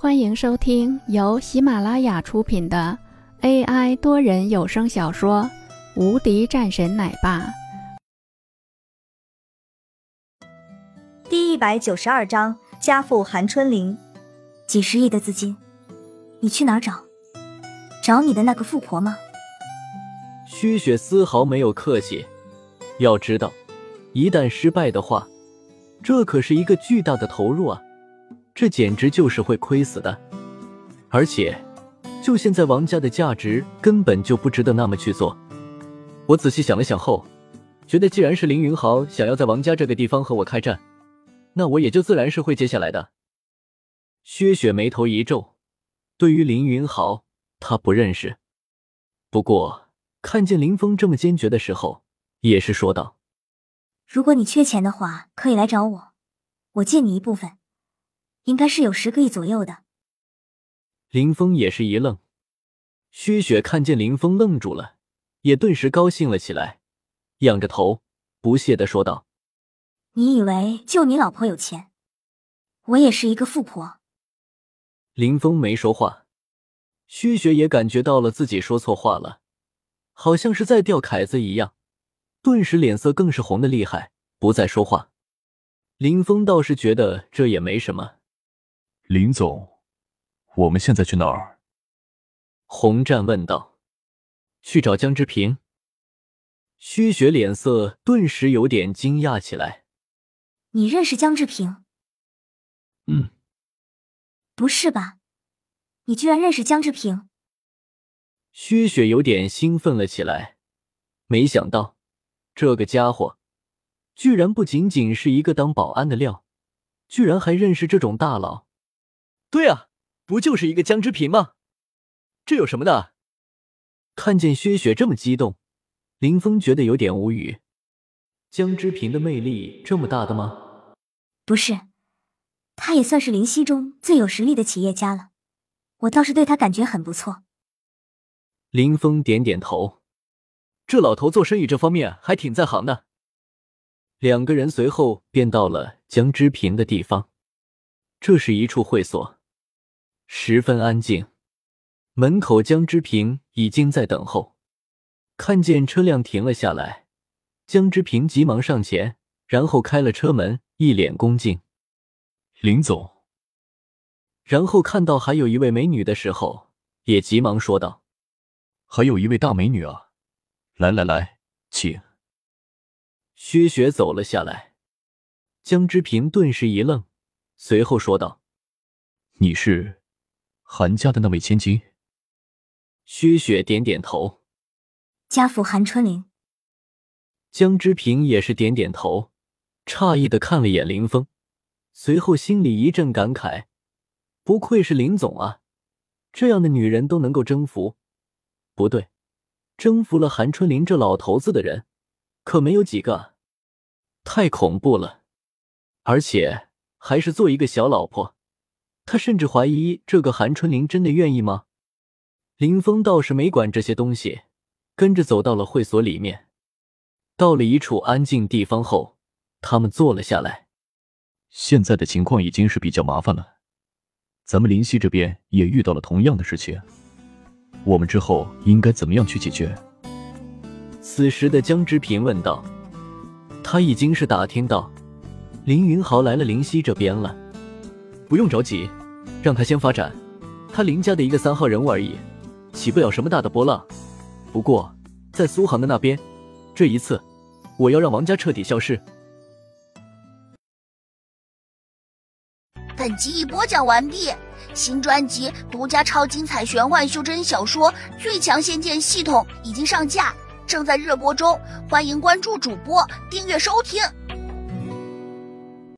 欢迎收听由喜马拉雅出品的 AI 多人有声小说《无敌战神奶爸》第一百九十二章：家父韩春林，几十亿的资金，你去哪儿找？找你的那个富婆吗？薛雪丝毫没有客气。要知道，一旦失败的话，这可是一个巨大的投入啊！这简直就是会亏死的。而且，就现在王家的价值根本就不值得那么去做。我仔细想了想后，觉得既然是凌云豪想要在王家这个地方和我开战，那我也就自然是会接下来的。薛雪眉头一皱，对于凌云豪，他不认识。不过看见林峰这么坚决的时候，也是说道。如果你缺钱的话，可以来找我，我借你一部分，应该是有十个亿左右的。林峰也是一愣，薛雪看见林峰愣住了，也顿时高兴了起来，仰着头不屑的说道：“你以为就你老婆有钱？我也是一个富婆。”林峰没说话，薛雪也感觉到了自己说错话了，好像是在钓凯子一样。顿时脸色更是红的厉害，不再说话。林峰倒是觉得这也没什么。林总，我们现在去哪儿？洪战问道。去找江之平。薛雪脸色顿时有点惊讶起来。你认识江志平？嗯。不是吧？你居然认识江志平？薛雪有点兴奋了起来，没想到。这个家伙，居然不仅仅是一个当保安的料，居然还认识这种大佬。对啊，不就是一个江之平吗？这有什么的？看见薛雪这么激动，林峰觉得有点无语。江之平的魅力这么大的吗？不是，他也算是灵溪中最有实力的企业家了。我倒是对他感觉很不错。林峰点点头。这老头做生意这方面还挺在行的。两个人随后便到了江之平的地方，这是一处会所，十分安静。门口江之平已经在等候，看见车辆停了下来，江之平急忙上前，然后开了车门，一脸恭敬：“林总。”然后看到还有一位美女的时候，也急忙说道：“还有一位大美女啊。”来来来，请。薛雪走了下来，江之平顿时一愣，随后说道：“你是韩家的那位千金？”薛雪点点头：“家父韩春林。”江之平也是点点头，诧异的看了眼林峰，随后心里一阵感慨：“不愧是林总啊，这样的女人都能够征服。”不对。征服了韩春林这老头子的人，可没有几个，太恐怖了，而且还是做一个小老婆。他甚至怀疑这个韩春林真的愿意吗？林峰倒是没管这些东西，跟着走到了会所里面。到了一处安静地方后，他们坐了下来。现在的情况已经是比较麻烦了，咱们林溪这边也遇到了同样的事情。我们之后应该怎么样去解决？此时的江之平问道。他已经是打听到林云豪来了林溪这边了，不用着急，让他先发展，他林家的一个三号人物而已，起不了什么大的波浪。不过在苏杭的那边，这一次我要让王家彻底消失。本集已播讲完毕。新专辑独家超精彩玄幻修真小说《最强仙剑系统》已经上架，正在热播中，欢迎关注主播，订阅收听。